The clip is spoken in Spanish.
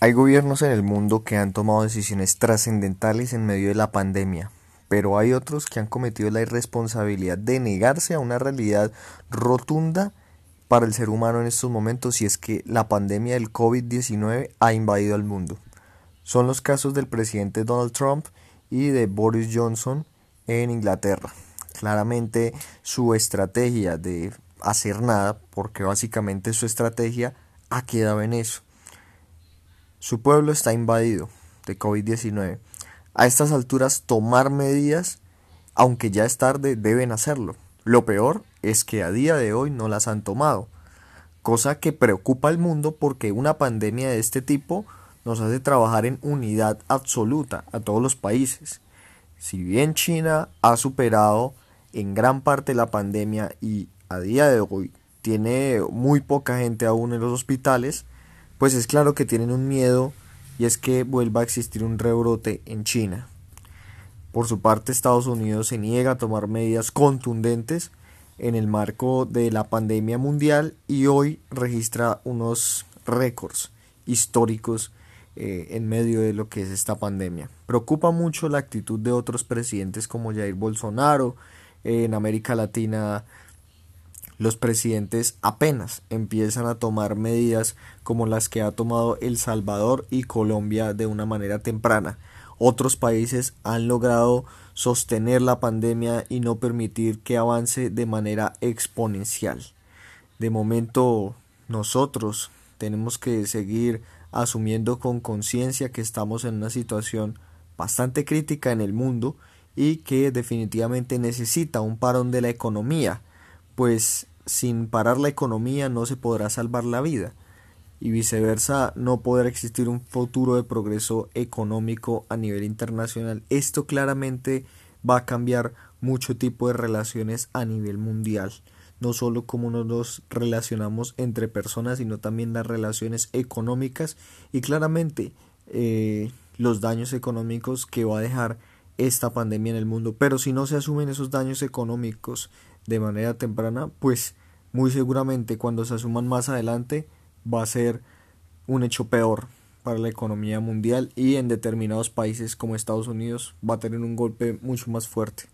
Hay gobiernos en el mundo que han tomado decisiones trascendentales en medio de la pandemia, pero hay otros que han cometido la irresponsabilidad de negarse a una realidad rotunda para el ser humano en estos momentos y es que la pandemia del COVID-19 ha invadido al mundo. Son los casos del presidente Donald Trump y de Boris Johnson en Inglaterra. Claramente su estrategia de hacer nada, porque básicamente su estrategia ha quedado en eso su pueblo está invadido de COVID-19. A estas alturas tomar medidas, aunque ya es tarde, deben hacerlo. Lo peor es que a día de hoy no las han tomado, cosa que preocupa al mundo porque una pandemia de este tipo nos hace trabajar en unidad absoluta a todos los países. Si bien China ha superado en gran parte la pandemia y a día de hoy tiene muy poca gente aún en los hospitales, pues es claro que tienen un miedo y es que vuelva a existir un rebrote en China. Por su parte, Estados Unidos se niega a tomar medidas contundentes en el marco de la pandemia mundial y hoy registra unos récords históricos eh, en medio de lo que es esta pandemia. Preocupa mucho la actitud de otros presidentes como Jair Bolsonaro en América Latina los presidentes apenas empiezan a tomar medidas como las que ha tomado El Salvador y Colombia de una manera temprana. Otros países han logrado sostener la pandemia y no permitir que avance de manera exponencial. De momento nosotros tenemos que seguir asumiendo con conciencia que estamos en una situación bastante crítica en el mundo y que definitivamente necesita un parón de la economía pues sin parar la economía no se podrá salvar la vida y viceversa no podrá existir un futuro de progreso económico a nivel internacional. Esto claramente va a cambiar mucho tipo de relaciones a nivel mundial, no solo cómo nos relacionamos entre personas, sino también las relaciones económicas y claramente eh, los daños económicos que va a dejar esta pandemia en el mundo. Pero si no se asumen esos daños económicos de manera temprana, pues muy seguramente cuando se asuman más adelante va a ser un hecho peor para la economía mundial y en determinados países como Estados Unidos va a tener un golpe mucho más fuerte.